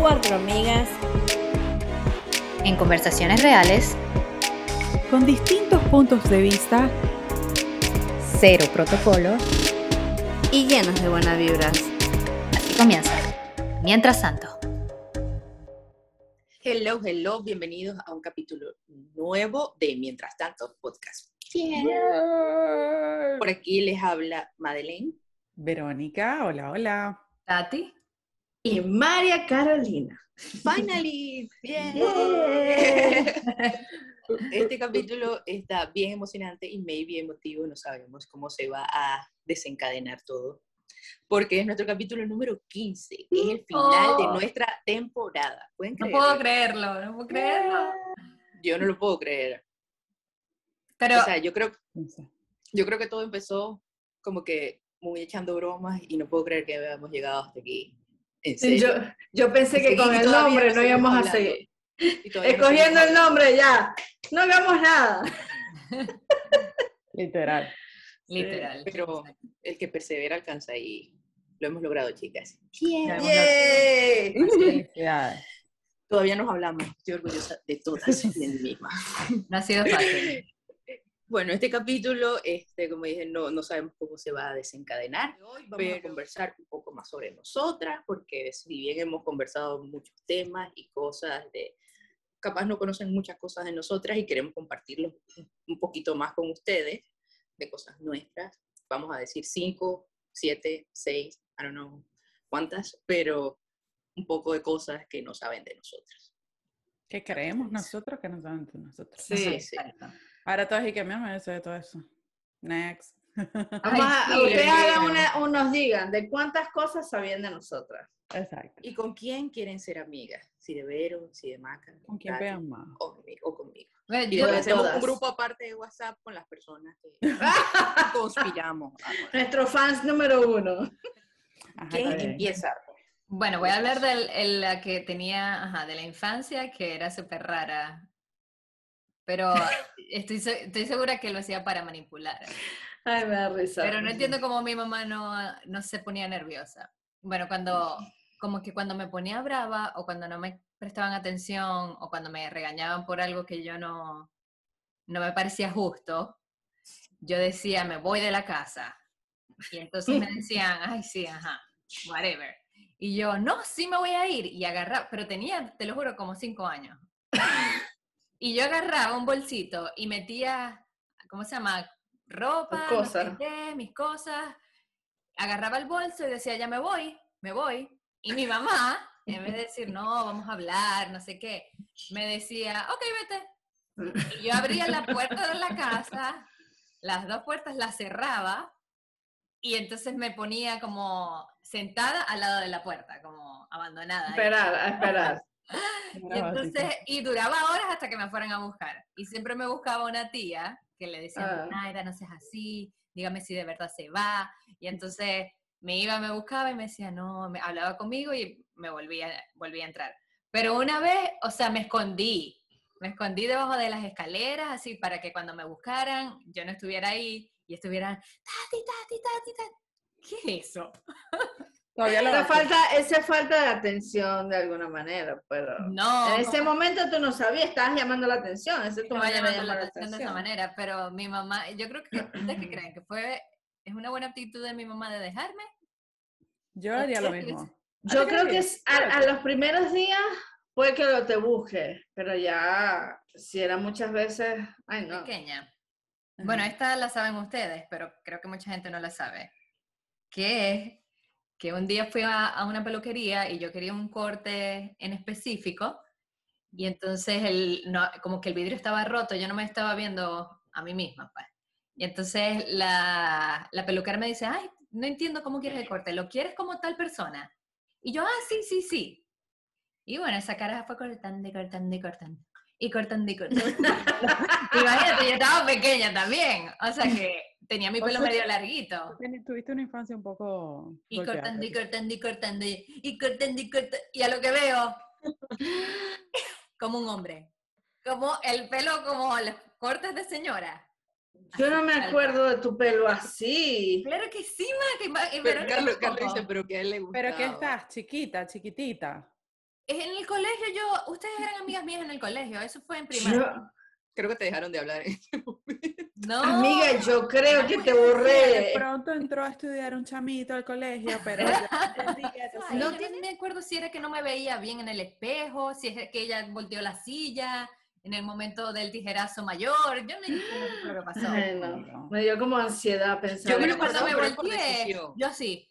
Cuatro amigas en conversaciones reales, con distintos puntos de vista, cero protocolo, y llenas de buenas vibras. Así comienza. Mientras tanto. Hello, hello, bienvenidos a un capítulo nuevo de Mientras tanto podcast. Por aquí les habla Madeleine. Verónica, hola, hola. Tati. Y María Carolina. Finally, bien. Este capítulo está bien emocionante y maybe emotivo, no sabemos cómo se va a desencadenar todo, porque es nuestro capítulo número 15, que es el final de nuestra temporada. ¿Pueden No puedo creerlo, no puedo creerlo. Yo no lo puedo creer. Pero O sea, yo creo, yo creo que todo empezó como que muy echando bromas y no puedo creer que habíamos llegado hasta aquí. En serio. Yo, yo pensé que con el nombre no íbamos a seguir. No Escogiendo el nombre ya. No hagamos nada. Literal. Literal. Pero el que persevera alcanza y lo hemos logrado, chicas. Hemos ¡Yay! Felicidades. Todavía nos hablamos, estoy orgullosa de todas y de mí misma. No ha sido fácil. Bueno, este capítulo, este, como dije, no, no sabemos cómo se va a desencadenar. Hoy vamos a conversar un poco más sobre nosotras, porque si bien hemos conversado muchos temas y cosas de, capaz no conocen muchas cosas de nosotras y queremos compartirlos un- un poquito más con ustedes, de cosas nuestras. Vamos a decir cinco, siete, seis, I don't know cuántas, pero un poco de cosas que no saben de nosotras. ¿Qué creemos nosotros que no saben de nosotros? Sí. Sí, sí. Ahora todos y que mamá sé de todo eso. Next. Vamos a, Ay, sí, ustedes sí. hagan una, o nos digan de cuántas cosas sabían de nosotras. Exacto. ¿Y con quién quieren ser amigas? Si de Vero, si de Maca, ¿Con quién vean más? o conmigo. O conmigo. Bueno, Y yo- después hacemos todas. un grupo aparte de WhatsApp con las personas que conspiramos. Nuestro fans número uno. Ajá, ¿Quién empieza? bueno, voy a hablar de la que tenía, ajá, de la infancia, que era súper rara. Pero estoy, estoy segura que lo hacía para manipular. Ay, me da risa. Pero no entiendo cómo mi mamá no, no se ponía nerviosa. Bueno, cuando, como que cuando me ponía brava o cuando no me prestaban atención o cuando me regañaban por algo que yo no, no me parecía justo, yo decía, me voy de la casa. Y entonces me decían, ay, sí, ajá, whatever. Y yo, no, sí me voy a ir. Y agarraba, pero tenía, te lo juro, como cinco años. Y yo agarraba un bolsito y metía, ¿cómo se llama? Ropa, Tus no sé qué, mis cosas. Agarraba el bolso y decía, ya me voy, me voy. Y mi mamá, en vez de decir, no, vamos a hablar, no sé qué, me decía, ok, vete. Y yo abría la puerta de la casa, las dos puertas las cerraba y entonces me ponía como sentada al lado de la puerta, como abandonada. Esperar, a esperar. Y entonces, y duraba horas hasta que me fueran a buscar. Y siempre me buscaba una tía que le decía, Ah. Naira, no seas así, dígame si de verdad se va. Y entonces me iba, me buscaba y me decía, no, me hablaba conmigo y me volvía, volvía a entrar. Pero una vez, o sea, me escondí. Me escondí debajo de las escaleras, así, para que cuando me buscaran, yo no estuviera ahí y estuvieran, tati, tati, tati, tati. ¿Qué es eso? Todavía lo Esa falta, esa falta de atención de alguna manera, pero No. en ese momento tú no sabías, estabas llamando la atención, esa es tu manera de llamar la atención de esa manera, pero mi mamá, yo creo que, ¿ustedes qué creen? ¿Que fue, es una buena actitud de mi mamá de dejarme? Yo haría lo ¿Qué mismo. Yo ¿A ti creo que es- a, a los primeros días puede que lo te busque, pero ya si era muchas veces, ay no. Pequeña. Bueno, esta la saben ustedes, pero creo que mucha gente no la sabe. Que es que un día fui a, a una peluquería y yo quería un corte en específico y entonces el, no, como que el vidrio estaba roto, yo no me estaba viendo a mí misma, pues. Y entonces la, la peluquera me dice, ay, no entiendo cómo quieres el corte, ¿lo quieres como tal persona? Y yo, ah, sí, sí, sí. Y bueno, esa cara fue cortando y cortando y cortando. Y cortando y cortando. Imagínate, yo estaba pequeña también. O sea que tenía mi pelo medio larguito. Tuviste una infancia un poco. Y golpeada, cortando y cortando y cortando y cortando y cortando. Y a lo que veo, como un hombre. Como el pelo, como los cortes de señora. Yo no me acuerdo de tu pelo así. Claro que sí, ma, que Pero Carlos, Carlos dice, pero que a él le gusta. ¿Pero qué estás? Chiquita, chiquitita. En el colegio yo, ustedes eran amigas mías en el colegio, eso fue en primaria. Yo- Creo que te dejaron de hablar. en ese momento. No. amiga, yo creo que te De borré. pronto entró a estudiar un chamito al colegio, pero que eso sí. No te- me acuerdo si era que no me veía bien en el espejo, si es que ella volteó la silla en el momento del tijerazo mayor. Yo no entiendo lo que pasó. Ay, no. Me dio como ansiedad pensar. Yo lo eso. cuando me volteé, yo así.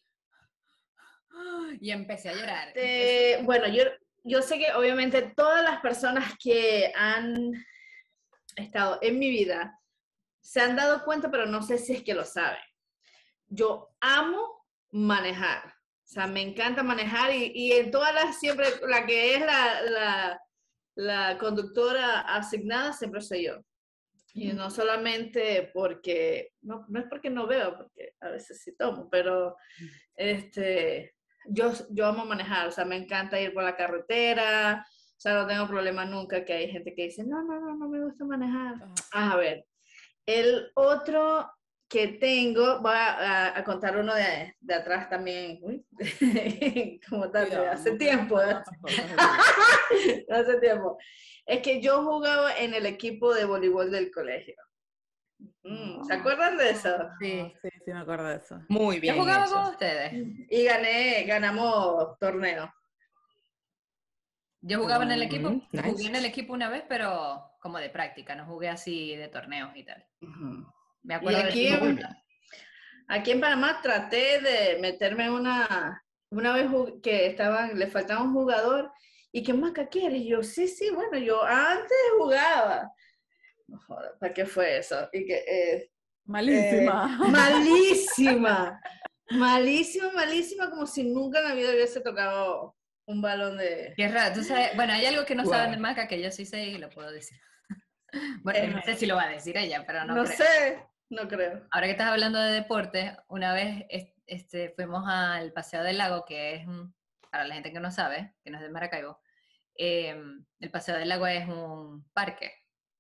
Y empecé a llorar. Este, bueno, yo, yo sé que obviamente todas las personas que han estado en mi vida se han dado cuenta, pero no sé si es que lo saben. Yo amo manejar. O sea, me encanta manejar y, y en todas las, siempre, la que es la, la, la conductora asignada siempre soy yo. Y no solamente porque, no, no es porque no veo, porque a veces sí tomo, pero este, yo, yo amo manejar, o sea, me encanta ir por la carretera, o sea, no tengo problema nunca que hay gente que dice, no, no, no, no me gusta manejar. Ah, a ver, el otro que tengo, voy a, a- a contar uno de, de atrás también, uy, como tal, de Cuidado, hace no tiempo, ¿eh? hace tiempo. Es que yo jugaba en el equipo de voleibol del colegio. Mm, ¿Se acuerdan de eso? Sí. Sí, sí, me acuerdo de eso. Muy bien. Yo jugaba con ustedes. Y gané, ganamos torneo. Yo jugaba en el equipo, Mm, jugué nice. en el equipo una vez, pero como de práctica, no jugué así de torneos y tal. Me acuerdo del aquí equipo en-. Aquí en Panamá traté de meterme una, una vez que estaban, le faltaba un jugador y que Maca quieres? Y yo, sí, sí, bueno, yo antes jugaba. No ¿para qué fue eso? Y que, eh, Malísima. malísima, malísima, malísima, como si nunca en la vida hubiese tocado un balón de... Qué raro, tú sabes, bueno, hay algo que no saben Guau. de Maca que yo sí sé y lo puedo decir. Bueno, no sé si lo va a decir ella, pero no, No, creo. sé, no creo. Ahora que estás hablando de deporte, una vez es- este, fuimos al Paseo del Lago, que es, para la gente que no sabe, que no es de Maracaibo, em, el Paseo del Lago es un parque,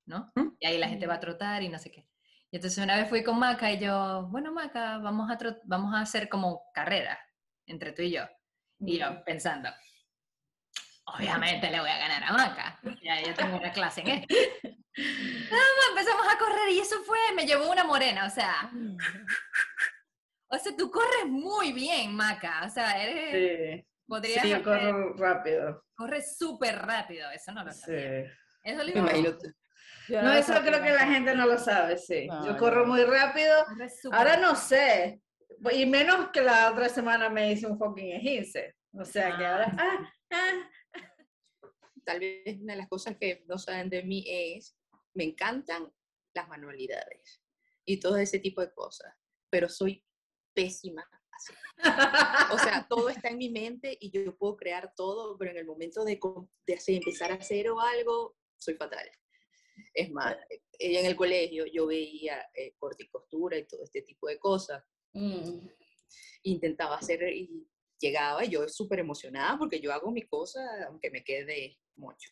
¿no? ¿Mm? Y ahí la gente va a trotar y no sé qué. Y entonces una vez fui con Maca y yo, bueno Maca, vamos a, vamos a hacer como carrera entre tú y yo. Y yo pensando, obviamente le voy a ganar a Maca. Ya yo tengo una clase en esto. Nada más empezamos a correr y eso fue, me llevó una morena, o sea, o sea, tú corres muy bien, Maca, o sea, eres, Sí, podrías sí, yo hacer- corro rápido. corres súper rápido, eso no lo Sí. sabía. Eso lo imagino. No, lo eso creo que la gente no lo sabe, sí. No, yo corro no. muy rápido. Ahora no sé. Y menos que la otra semana me hice un fucking esguince. O sea que ahora. Ah, ah. Tal vez una de las cosas que no saben de mí es, me encantan las manualidades y todo ese tipo de cosas, pero soy pésima así. O sea, todo está en mi mente y yo puedo crear todo, pero en el momento de, de hacer, empezar a hacer o algo, soy fatal. Es más, eh, en el colegio yo veía eh, corte y costura y todo este tipo de cosas. Mm. Intentaba hacer y llegaba y yo súper emocionada porque yo hago mi cosa aunque me quede mucho.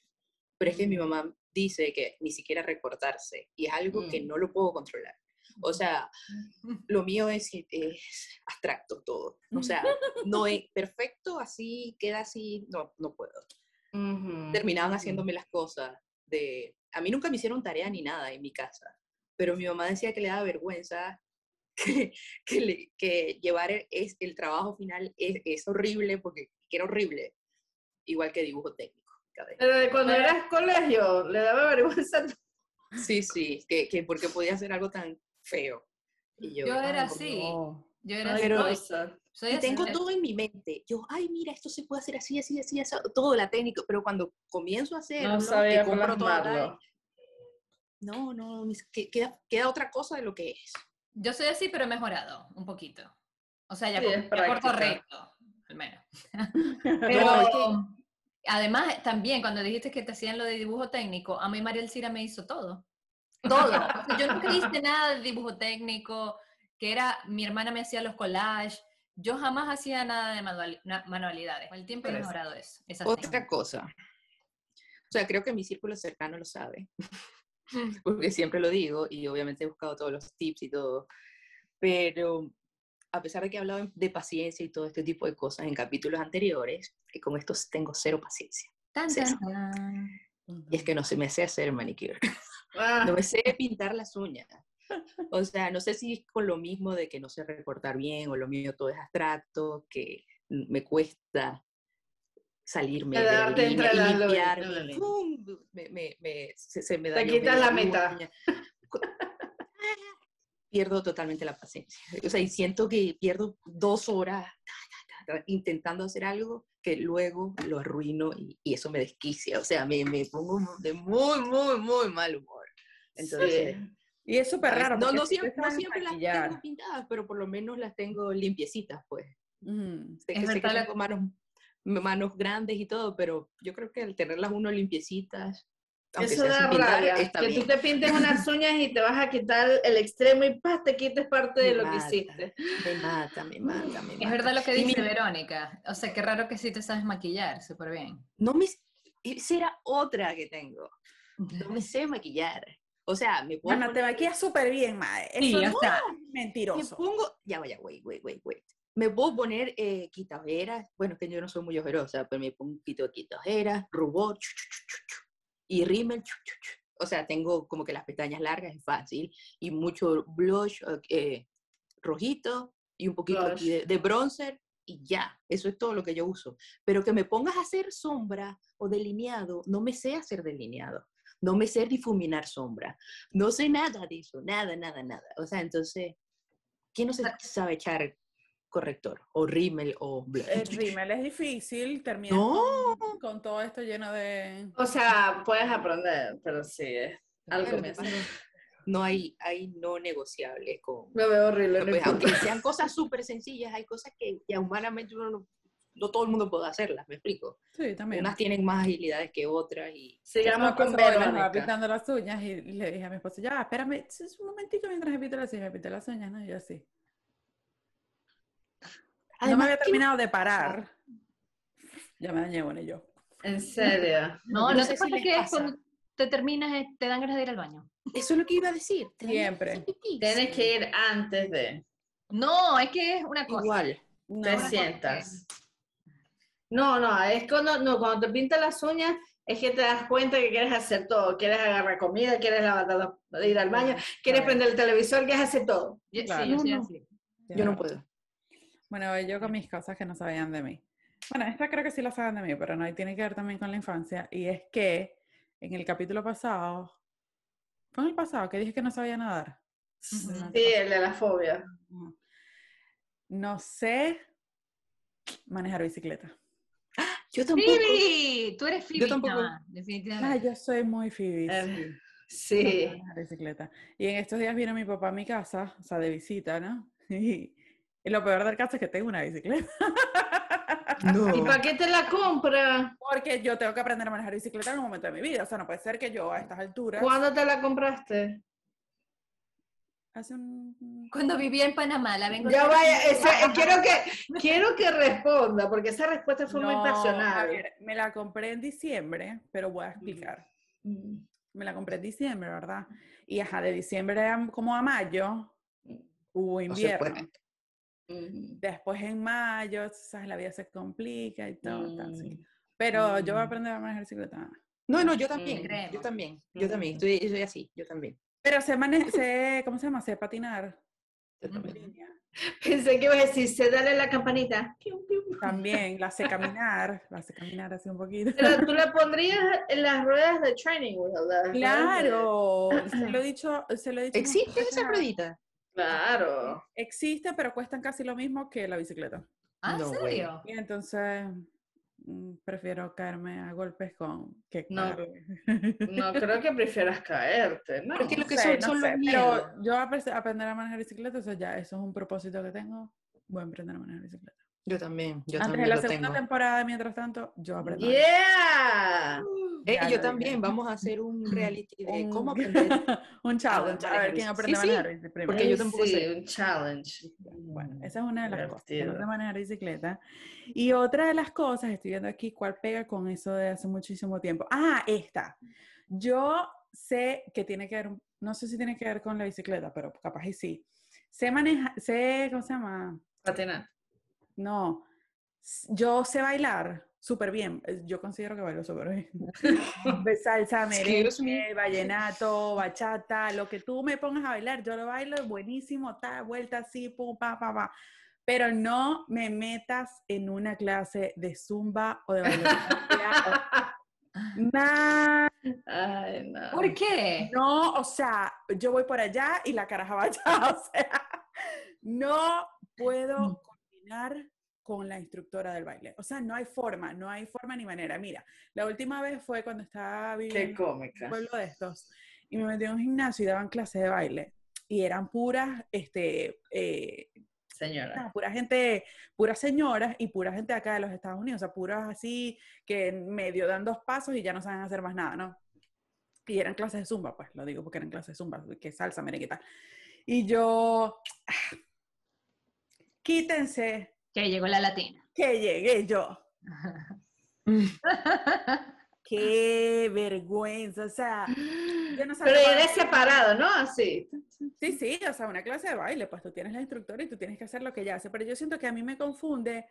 Pero es que mi mamá dice que ni siquiera recortarse y es algo que Mm. no lo puedo controlar. O sea, lo mío es, es abstracto todo. O sea, no es perfecto, así, queda así, no, no puedo. Ujú. Terminaban haciéndome las cosas de... A mí nunca me hicieron tarea ni nada en mi casa, pero mi mamá decía que le daba vergüenza que, que, le- que llevar el, es, el trabajo final es, es horrible, porque que era horrible, igual que dibujo técnico. Pero de cuando Pero- eras colegio, le daba vergüenza. Sí, sí, que, que porque podía hacer algo tan feo. Y yo, Yo era "Ay, así, No. yo era Ay, Pero- soy- así, tengo todo en mi mente. Yo, ay, mira, esto se puede hacer así, así, así, así, todo la técnica. Pero cuando comienzo a hacerlo, No que sabía la-. No, no, es que queda, queda otra cosa de lo que es. Yo soy así, pero he mejorado un poquito. O sea, ya, Sí, co- es ya corto recto, al menos. No, Pero es que- además, también cuando dijiste que te hacían lo de dibujo técnico, a mí María Elcira me hizo todo. Todo. O sea, yo nunca hice nada de dibujo técnico, que era, mi hermana me hacía los collages. Yo jamás hacía nada de manualidades. Con el tiempo he mejorado eso. Otra técnicas. cosa. O sea, creo que mi círculo cercano lo sabe. porque siempre lo digo y obviamente he buscado todos los tips y todo, pero a pesar de que he hablado de paciencia y todo este tipo de cosas en capítulos anteriores, que con estos tengo cero paciencia. Tan, tan, tan. Y es que no se me sé hacer manicure. Ah, No me sé pintar las uñas. O sea, no sé si es con lo mismo de que no sé recortar bien o lo mío todo es abstracto, que me cuesta salirme de la línea limpiarme, la línea. ¡pum! me, me, me- se, se me Te dañó quitas la meta. uña. Pierdo totalmente la paciencia. O sea, y siento que pierdo dos horas ta, ta, ta, ta, intentando hacer algo que luego lo arruino y, y eso me desquicia. O sea, me, me pongo de muy, muy, muy mal humor. Entonces, sí. Y es súper raro. No, no siempre, no siempre las tengo pintadas, pero por lo menos las tengo limpiecitas, pues. ujú, Sé que, sé que tengo manos, manos grandes y todo, pero yo creo que al tenerlas uno limpiecitas, aunque Eso sea da sin pintar, rabia, está que bien. tú te pintes unas uñas y te vas a quitar el extremo y ¡pah! te quites parte de lo que hiciste. Me mata, me mata, me Es mata. verdad lo que dice mi- Verónica. O sea, qué raro que sí te sabes maquillar, súper bien. No me, esa era otra que tengo. No me sé maquillar. O sea, me puedo Bueno, te maquillas súper bien, mae. Sí, Eso o no sea, es me mentiroso. pongo, ya vaya, wait, wait, wait, wait. Me puedo poner eh, bueno, es que yo no soy muy ojerosa, pero me pongo un poquito de quitaojeras, rubor, chu, chu, chu, y rímel, o sea, tengo como que las pestañas largas, es fácil, y mucho blush eh, rojito, y un poquito aquí de, de bronzer, y ya, eso es todo lo que yo uso. Pero que me pongas a hacer sombra o delineado, no me sé hacer delineado, no me sé difuminar sombra, no sé nada de eso, nada, nada, nada. O sea, entonces, ¿quién no se sabe echar corrector o rímel o blush? El rímel es difícil, terminas No. con, con todo esto lleno de... O sea, puedes aprender, pero sí, es al Claro, comienzo. No hay, hay no negociables con... Lo veo horrible. Pues, aunque sean cosas súper sencillas, hay cosas que ya humanamente uno no, no todo el mundo puede hacerlas, me explico. Sí, también. Unas tienen más agilidades que otras y Sigamos con me Verónica. pintando las uñas y le dije a mi esposo, ya, espérame es un momentito mientras me pinto las uñas, me pinté las uñas, ¿no? Y yo así. No me Además, había ¿qué- terminado de parar. Ya me dañé una y yo. En serio. No, No no, sé si pasa que pasa. cuando te terminas, eh, te dan ganas de ir al baño. Eso es lo que iba a decir. Siempre. pipí. Tienes que ir antes de. No, es que es una cosa. Igual. No, te sientas. No, no, es cuando, no, cuando te pintas las uñas, es que te das cuenta que quieres hacer todo. Quieres agarrar comida, quieres lavar, ir al baño, quieres Claro. prender el televisor, quieres hacer todo. Yo, sí, Claro. yo No, así. Yo no puedo. Bueno, yo con mis cosas que no sabían de mí. Bueno, esta creo que sí la saben de mí, pero no, y tiene que ver también con la infancia. Y es que en el capítulo pasado, fue en el pasado que dije que no sabía nadar. Sí, Ujú. el de la fobia. No sé manejar bicicleta. Yo tampoco. Phoebe, tú eres Phoebe. tampoco. chama, Ah, definitivamente. yo soy muy Phoebe. Eh, sí. No Sí. manejar bicicleta. Y en estos días vino mi papá a mi casa, o sea, de visita, ¿no? Y, y lo peor del caso es que tengo una bicicleta. No. ¿Y para qué te la compra? Porque yo tengo que aprender a manejar bicicleta en un momento de mi vida. O sea, no puede ser que yo a estas alturas. ¿Cuándo te la compraste? Hace un. Cuando vivía en Panamá, la vengo Ya vaya, esa- quiero que quiero que responda, porque esa respuesta fue muy No, pasional. a ver, me la compré en diciembre, pero voy a explicar. Mm. Me la compré en diciembre, ¿verdad? Y ajá, de diciembre a- como a mayo hubo se invierno. Mm. Después en mayo, sabes, la vida se complica y todo. tal, así. Mm. Pero yo voy a Mm. aprender a manejar bicicleta. No, no, yo también. Yo también. Yo también. Estoy, soy así. Yo también. Pero sé, mane- sé ¿cómo se llama? Sé patinar. Yo. Pensé que ibas a decir, se dale la campanita. También la sé caminar, la sé caminar así un poquito. Pero tú le pondrías en las ruedas de training wheel, ¿verdad? Claro, se lo he dicho, se lo he dicho. muchas ¿Existe veces esa a- ruedita? Claro. Existe, pero cuestan casi lo mismo que la bicicleta. Ah, ¿en No, serio? Y entonces mm, prefiero caerme a golpes con que No. No creo que prefieras caerte, ¿no? Pero es que lo que sé, son, no son sé, los miedos. Pero yo apre- aprender a manejar bicicleta, eso ya, eso es un propósito que tengo. Voy a aprender a manejar bicicleta. Yo también. Yo Antes de la lo segunda tengo. temporada, mientras tanto, yo aprendo. Yeah. Eh, Ya yo también. Vamos a hacer un reality de cómo aprender. un challenge, a ver quién aprende Sí, a sí, manejar primero. porque yo tampoco sí, sé. un challenge. Bueno, esa es una de las cosas, que no sé Divertido. manejar bicicleta. Y otra de las cosas, estoy viendo aquí cuál pega con eso de hace muchísimo tiempo. Ah, esta. Yo sé que tiene que ver, no sé si tiene que ver con la bicicleta, pero capaz y sí. Sé manejar, sé, ¿cómo se llama? Patinar. No, yo sé bailar súper bien. Eh, Yo considero que bailo súper bien. De Salsa, merengue, vallenato, bachata, lo que tú me pongas a bailar, yo lo bailo buenísimo, ta, vuelta así, pum, pa, pa, pa. Pero no me metas en una clase de zumba o de bailoterapia. Nah, Ay, no. ¿Por qué? no, o sea, yo voy por allá y la caraja va allá, o sea, no puedo con la instructora del baile. O sea, no hay forma, no hay forma ni manera. Mira, la última vez fue cuando estaba viviendo en un pueblo de estos y me metí en un gimnasio y daban clases de baile y eran puras, este, eh, Señora. no, pura gente, puras señoras y pura gente acá de los Estados Unidos, o sea, puras así que medio dan dos pasos y ya no saben hacer más nada, ¿no? Y eran clases de zumba, pues, lo digo porque eran clases de zumba, que salsa, merengue y tal. Y yo, ah, quítense Que llegó la latina. que llegué yo. Qué vergüenza, o sea, yo no sabía Pero cuál- eres separado, ¿no? Así. Sí, sí, o sea, una clase de baile, pues tú tienes la instructora y tú tienes que hacer lo que ella hace, pero yo siento que a mí me confunde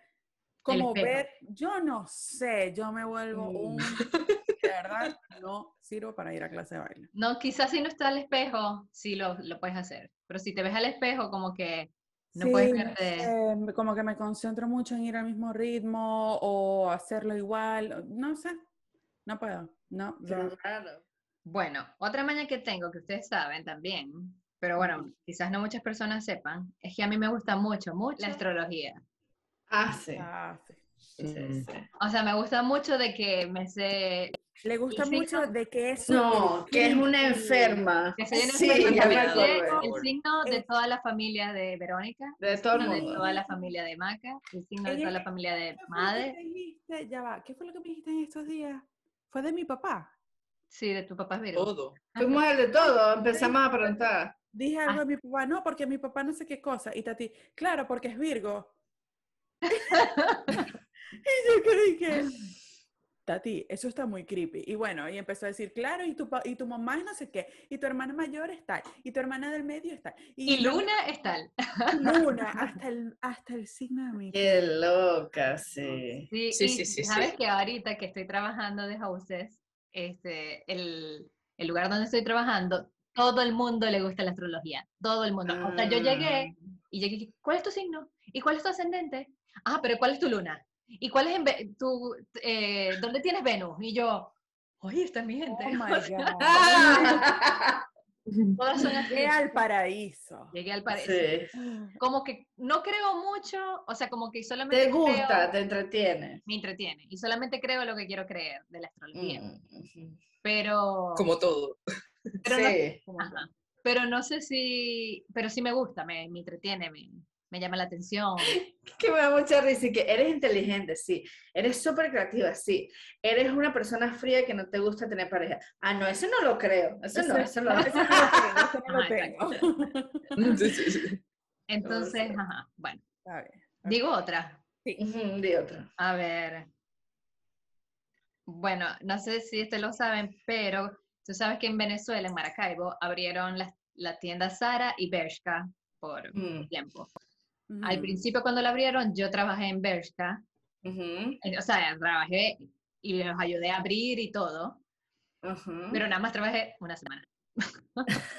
como ver, yo no sé, yo me vuelvo un, de verdad, no sirvo para ir a clase de baile. No, quizás si no está al espejo, sí lo, lo puedes hacer. Pero si te ves al espejo, como que no puedes Sí, verte. sé, me- como que me concentro mucho en ir al mismo ritmo o hacerlo igual, no sé, no puedo, no, Qué yo- raro. Bueno, otra maña que tengo, que ustedes saben también, pero bueno, quizás no muchas personas sepan, es que a mí me gusta mucho, mucho la astrología. Ah, sí. ah, sí. sí, Mm. sí. O sea, me gusta mucho de que me sé, Le gusta signo? mucho de que es No, que es una enferma. que soy una Sí, enferma, el signo de toda la familia de Verónica, De todo el signo de mundo. toda la familia de Maca, el signo de toda la familia de ¿Qué fue lo que Madre, me dijiste? Ya va, ¿qué fue lo que me dijiste en estos días? Fue de mi papá. sí, de tu papá es Virgo. Todo. Fuimos el de todo, empezamos a preguntar. Dije Ah. algo de mi papá, no, porque mi papá no sé qué cosa. Y Tati, claro, porque es Virgo. y yo creí que, Tati, eso está muy creepy. Y bueno, y empezó a decir, claro, y tu, pa- y tu mamá es no sé qué, y tu hermana mayor es tal, y tu hermana del medio es tal. Y no- Luna es tal. Luna, hasta el, hasta el signo de mi Qué loca, sí. Sí, Sí, y sí, sí, sabes sí. que ahorita que estoy trabajando de hostess, este, el, el lugar donde estoy trabajando, todo el mundo le gusta la astrología, todo el mundo. O sea, yo llegué y llegué, ¿cuál es tu signo? ¿Y cuál es tu ascendente? Ah, pero ¿cuál es tu luna? ¿Y cuál es en tu, eh, dónde tienes Venus? Y yo, oye, esta es mi gente. Oh my God. Ah, todas son así. Llegué al paraíso. Llegué al paraíso. sí. Como que no creo mucho, o sea, como que solamente Te gusta, creo- te entretiene. me entretiene. Y solamente creo lo que quiero creer de la astrología. Mm. Pero, Como todo. pero, no, Sí. ajá. pero no sé si, pero sí me gusta, me, me entretiene, me, me llama la atención. Que me da mucha risa y que eres inteligente, sí. Eres súper creativa, sí. Eres una persona fría que no te gusta tener pareja. Ah, no, eso no lo creo. Eso no, eso no. Eso no lo tengo, eso no lo Ajá, tengo. Sí, sí, sí. Entonces, ajá, bueno, Está bien. digo otra. Di otro. A ver. Bueno, no sé si ustedes lo saben, pero tú sabes que en Venezuela, en Maracaibo, abrieron la, la tienda Sara y Bershka por Mm, tiempo. Al Ujú. principio cuando la abrieron, yo trabajé en Bershka, ujú, eh, o sea, trabajé y los ayudé a abrir y todo, ujú. pero nada más trabajé una semana.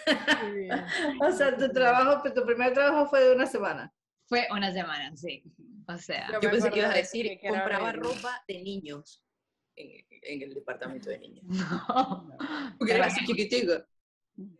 O sea, tu trabajo, tu primer trabajo fue de una semana. Fue una semana, sí. O sea, Yo pensé que ibas a decir, que compraba ropa de niños en, en el departamento de niños. no. Porque era así chiquitico.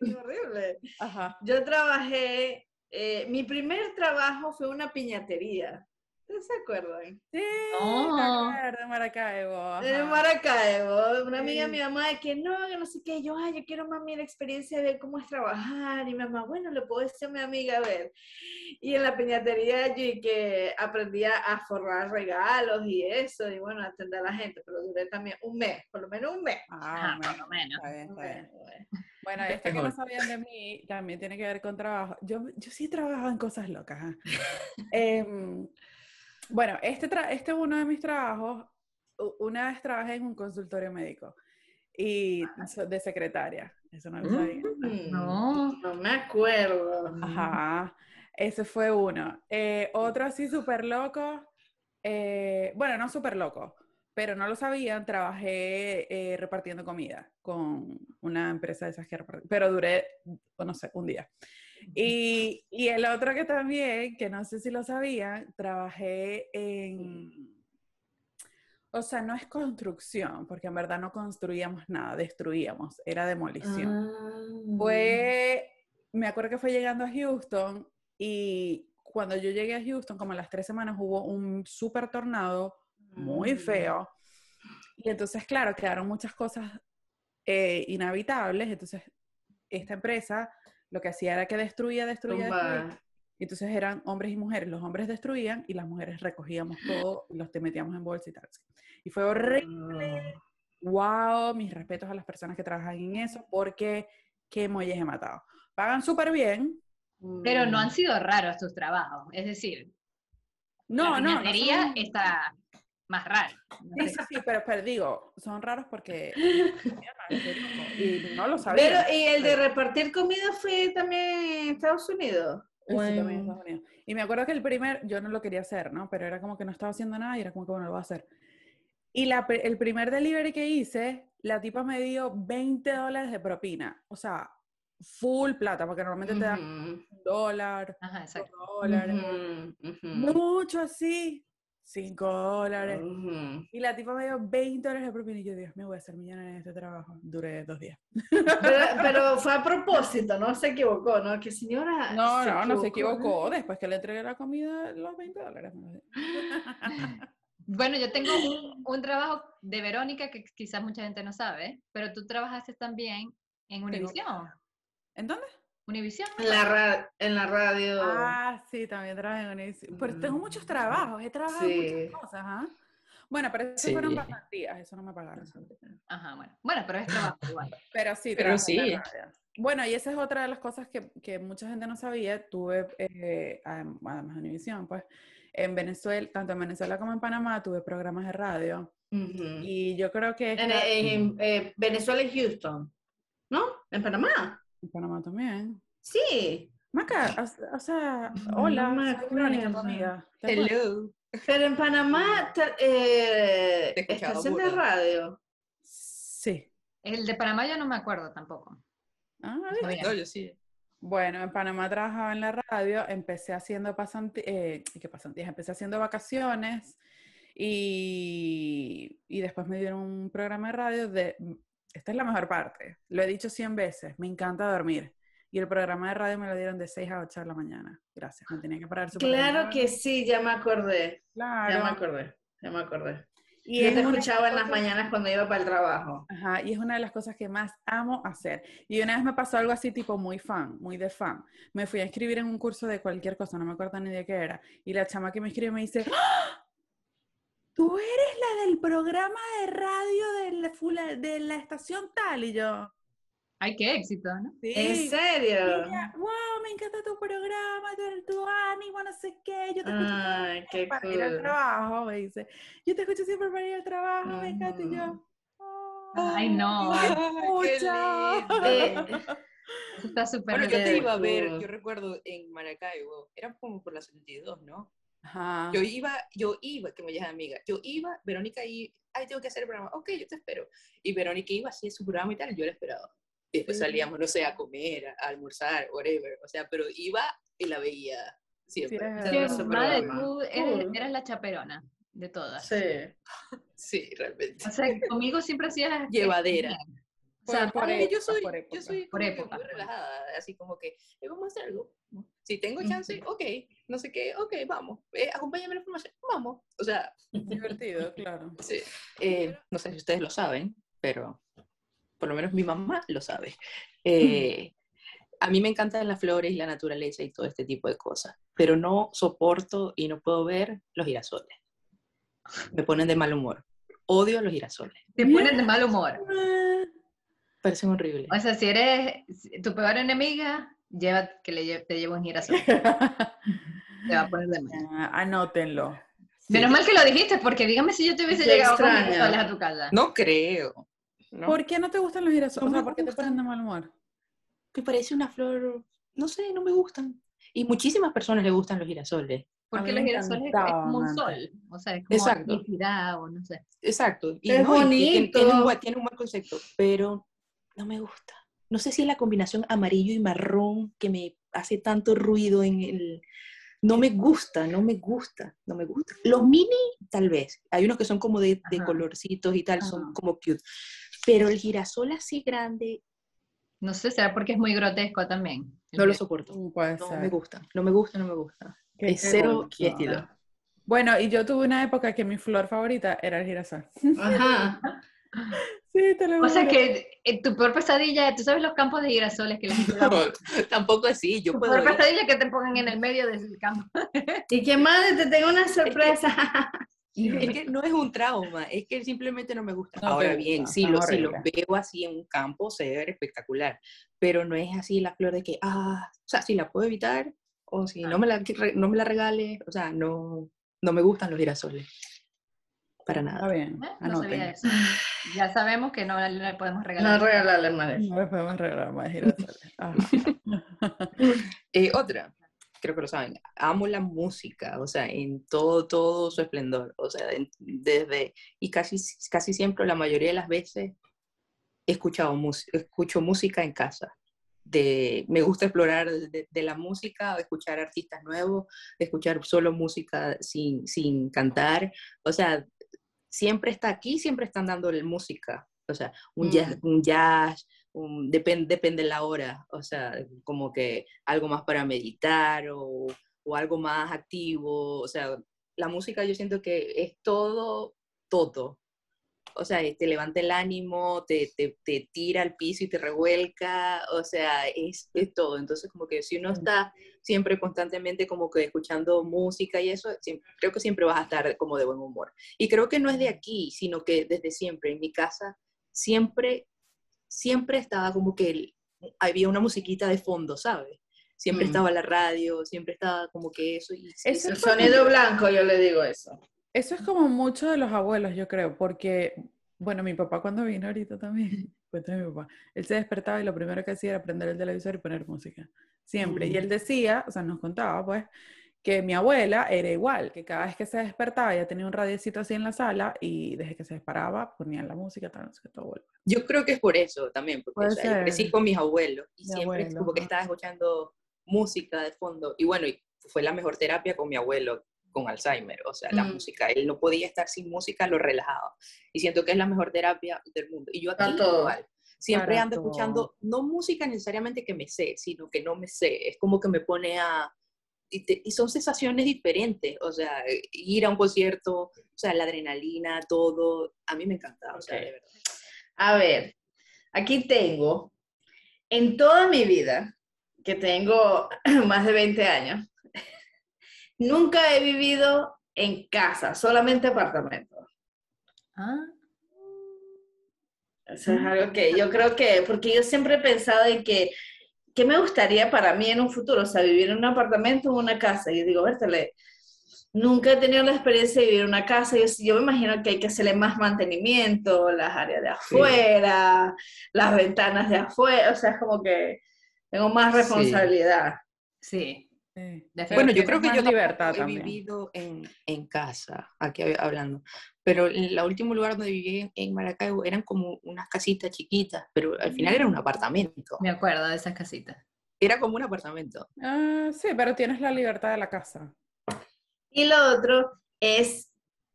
Horrible. Ajá. Yo trabajé, eh, mi primer trabajo fue una piñatería. ¿Ustedes se acuerdan? Sí, No. de Maracaibo. Ajá. Maracaibo, una amiga de Sí. mi mamá de que no, que no sé qué, yo, ay, yo quiero mami la experiencia de cómo es trabajar, y mi mamá, bueno, le puedo decir a mi amiga a ver. Y en la piñatería yo y que aprendí a forrar regalos y eso, y bueno, atender a la gente, pero duré también un mes, por lo menos un mes. Ah, Ajá, por bueno, lo menos. está bien, está bien. Bueno, esto que no sabían de mí también tiene que ver con trabajo. Yo, yo sí he trabajado en cosas locas. ¿ah? Em, bueno, este, tra- este es uno de mis trabajos. Una vez trabajé en un consultorio médico y so- de secretaria. Eso no lo sabía. Mm, No. No me acuerdo. Ajá, ese fue uno. Eh, otro así súper loco, eh, bueno, no súper loco, pero no lo sabían, trabajé eh, repartiendo comida con una empresa de esas que repart- pero duré, o no sé, un día. Y, y el otro que también, que no sé si lo sabían, trabajé en, o sea, no es construcción, porque en verdad no construíamos nada, destruíamos, era demolición Ah. fue, me acuerdo que fue llegando a Houston y cuando yo llegué a Houston, como a las tres semanas, hubo un súper tornado muy Mm. feo. Y entonces, claro, quedaron muchas cosas eh, inhabitables. Entonces, esta empresa lo que hacía era que destruía, destruía, destruía. Entonces eran hombres y mujeres. Los hombres destruían y las mujeres recogíamos todo y los te metíamos en bolsa y tal. Y fue horrible. Ah. Wow, mis respetos a las personas que trabajan en eso, porque qué muelles he matado. Pagan súper bien. Pero no Mm. han sido raros tus trabajos. Es decir, No, la no, no. son- está más rara. No Sí, sé. sí, sí, pero, pero digo, son raros porque y no lo sabía. Pero, ¿y el de repartir comida fue también en Estados Unidos? Sí, ¿O también en en- Estados Unidos. Y me acuerdo que el primer, yo no lo quería hacer, ¿no? Pero era como que no estaba haciendo nada y era como que bueno, lo voy a hacer. Y la, el primer delivery que hice, la tipa me dio 20 dólares de propina. O sea, full plata, porque normalmente te dan un dólar, Ajá, dos exacto. dólares. ujú, Mucho así, 5 dólares. Y la tipa me dio 20 dólares de propina y yo, Dios mío, voy a ser millonaria en este trabajo. Duré dos días. Pero, pero fue a propósito, no se equivocó, ¿no? Que señora. No, no, no se equivocó. Después que le entregué la comida, los 20 dólares. me. Bueno, yo tengo un, un trabajo de Verónica que quizás mucha gente no sabe, pero tú trabajaste también en Univisión. ¿En dónde? Univisión. En la, ra- en la radio. Ah, sí, también trabajé en Univision. Pero tengo muchos trabajos, he trabajado en Sí. muchas cosas, ¿ah? Bueno, pero eso Sí. fueron pasantías, eso no me pagaron. Ajá, bueno. Bueno, pero es trabajo igual. Pero sí, Pero trabajé en la sí. radio. Bueno, y esa es otra de las cosas que, que mucha gente no sabía. Tuve, eh, adem- además de Univision, pues, en Venezuela, tanto en Venezuela como en Panamá, tuve programas de radio. Y yo creo que en- eh, Venezuela y Houston. ¿No? ¿En Panamá? En Panamá también. Sí. Maca, o, o sea, No hola, me soy Verónica, tu acuerdo. amiga. Hello. Pero en Panamá, eh, estación de radio. Sí. El de Panamá yo no me acuerdo tampoco. Ah. No, yo sí. Bueno, en Panamá trabajaba en la radio, empecé haciendo pasantías, ¿qué pasantías? Empecé haciendo vacaciones y, y después me dieron un programa de radio de, esta es la mejor parte, lo he dicho 100 veces, me encanta dormir. Y el programa de radio me lo dieron de 6 a 8 de la mañana. Gracias, me tenía que parar súper Claro que sí, ya me acordé. Ya me Claro. acordé. Ya me acordé. Y Yo te escuchaba en las mañanas cuando iba para el trabajo. Ajá, y es una de las cosas que más amo hacer. Y una vez me pasó algo así tipo muy fan, muy de fan. Me fui a inscribir en un curso de cualquier cosa, no me acuerdo ni de qué era. Y la chama que me escribe me dice, ¡Ah! Tú eres la del programa de radio de la, fula- de la estación tal. Y yo, Ay, qué éxito, ¿no? sí. ¿En Y serio? ella, wow, me encanta tu programa, tu, tu ánimo, no sé qué. Yo te escucho Ay, siempre qué para ir al cool. trabajo, me dice. Yo te escucho siempre para ir al trabajo, me encanta. Y yo. "Oh, Ay, no. Ay, qué escucha". lindo. Eh, Eso Está súper Bueno, yo te iba a ver, cool. yo recuerdo en Maracaibo, era como por la 72, ¿no? Ajá. Yo iba, yo iba, que me llaman amiga, yo iba, Verónica y, ay, tengo que hacer el programa, ok, yo te espero. Y Verónica iba, hacía su programa y tal, yo la esperaba. Y después Sí. salíamos, no sé, a comer, a almorzar, whatever, o sea, pero iba y la veía siempre. Sí, ese madre, tú eres, eras la chaperona de todas. Sí. Sí, realmente. O sea, conmigo siempre hacías... Llevadera. O sea, Por- por Ay, yo época, soy, por yo época. soy Por época. muy relajada, así como que, eh, vamos a hacer algo. Si tengo chance, ok, no sé qué, ok, vamos. Eh, acompáñame a la formación, vamos. O sea, Divertido, claro. Sí. Eh, no sé si ustedes lo saben, pero por lo menos mi mamá lo sabe. Eh, a mí me encantan las flores y la naturaleza y todo este tipo de cosas, pero no soporto y no puedo ver los girasoles. Me ponen de mal humor. Odio los girasoles. te pones de mal humor. Parecen horribles. O sea, si eres tu peor enemiga, lleva, que le, te lleve un girasol. Te va a poner de mal. Ah, Anótenlo. Menos mal que lo dijiste, porque dígame si yo te hubiese Qué llegado con girasoles a tu casa. No creo. ¿no? ¿Por qué no te gustan los girasoles? No o sea, ¿por qué te ponen de mal humor? Que parece una flor, no sé, no me gustan. Y muchísimas personas le gustan los girasoles. Porque los girasoles es como un sol, o sea, es como Exacto. o no sé. Exacto. Y Es no, y tiene- Tiene, un bonito. tiene un buen concepto, pero no me gusta. No sé si es la combinación amarillo y marrón que me hace tanto ruido en el... No me gusta, no me gusta, no me gusta. Los mini, tal vez. Hay unos que son como de, colorcitos y tal, Ajá. son como cute. Pero el girasol así grande, No sé, será porque es muy grotesco también. no lo soporto. Mm, Puede No ser. me gusta, no me gusta, no me gusta. Qué- Es qué cero estilo. Bueno, y yo tuve una época que mi flor favorita era el girasol. Ajá. Sí, te lo O sea que eh, tu peor pesadilla, tú sabes los campos de girasoles que la gente da? No, tampoco así, yo Tu puedo peor ir. pesadilla es que te pongan en el medio del campo. ¿Y qué más? Te tengo una sorpresa. Es que no es un trauma, es que simplemente no me gusta. No Ahora bien, si son lo, si lo horribles. veo así en un campo, se ve espectacular, pero no es así la flor de que, ah, o sea, si la puedo evitar, o si no me la, no me la regales, o sea, no, no me gustan los girasoles. Para Está nada. bien, ¿eh? No sabía anoten. eso. Ya sabemos que no le podemos regalar. No regalarle madre. No le podemos regalar más. Eh, otra, creo que lo saben, amo la música, o sea, en todo, todo su esplendor, o sea, en- desde, y casi, casi siempre, la mayoría de las veces, he escuchado escucho música en casa. De, me gusta explorar de, de la música, escuchar artistas nuevos, escuchar solo música sin, sin cantar, o sea, siempre está aquí, siempre están dando música, o sea, un jazz, un jazz un- depen- depende la hora, o sea, como que algo más para meditar o, o algo más activo, o sea, la música yo siento que es todo, todo. O sea, te levanta el ánimo, te, te, te tira al piso y te revuelca, o sea, es, es todo. Entonces, como que si uno está siempre constantemente como que escuchando música y eso, siem- creo que siempre vas a estar como de buen humor. Y creo que no es de aquí, sino que desde siempre, en mi casa, siempre, siempre estaba como que el- había una musiquita de fondo, ¿sabes? Siempre Mm. estaba la radio, siempre estaba como que eso. Y, y Eso El es sonido blanco, yo le digo eso. Eso es como mucho de los abuelos, yo creo, porque, bueno, mi papá cuando vino ahorita también, cuento de mi papá, él se despertaba y lo primero que hacía era prender el televisor y poner música, siempre. Y Mm. él decía, o sea, nos contaba, pues, que mi abuela era igual, que cada vez que se despertaba ya tenía un radiecito así en la sala y desde que se disparaba ponían la música, tal, no sé qué, tu abuelo. Yo creo que es por eso también, porque o sea, yo crecí con mis abuelos y siempre abuelo, como que estaba escuchando música de fondo. Y bueno, y fue la mejor terapia con mi abuelo con Alzheimer, o sea, la Mm. música, él no podía estar sin música, lo relajaba. Y siento que es la mejor terapia del mundo. Y yo todo. igual. Siempre ando todo. escuchando, no música necesariamente que me sé, sino que no me sé. Es como que me pone a... Y, te- y son sensaciones diferentes, o sea, ir a un concierto, o sea, la adrenalina, todo, a mí me encanta, o sea, Ok. de verdad. A ver, aquí tengo, en toda mi vida, que tengo más de 20 años, nunca he vivido en casa, solamente apartamento. Ah, Eso es algo que yo creo que, porque yo siempre he pensado en que, ¿qué me gustaría para mí en un futuro? O sea, vivir en un apartamento o una casa. Y yo digo, Bertale, nunca he tenido la experiencia de vivir en una casa. Yo, yo me imagino que hay que hacerle más mantenimiento, las áreas de afuera, las ventanas de afuera. O sea, es como que tengo más responsabilidad. sí. Sí. Definitivamente. Bueno, yo creo que yo libertad he también. vivido en, en casa, aquí hab- hablando, pero en el último lugar donde viví en, en Maracaibo eran como unas casitas chiquitas, pero al final era un apartamento, Me acuerdo de esas casitas. era como un apartamento. Ah, sí, pero tienes la libertad de la casa. Y lo otro es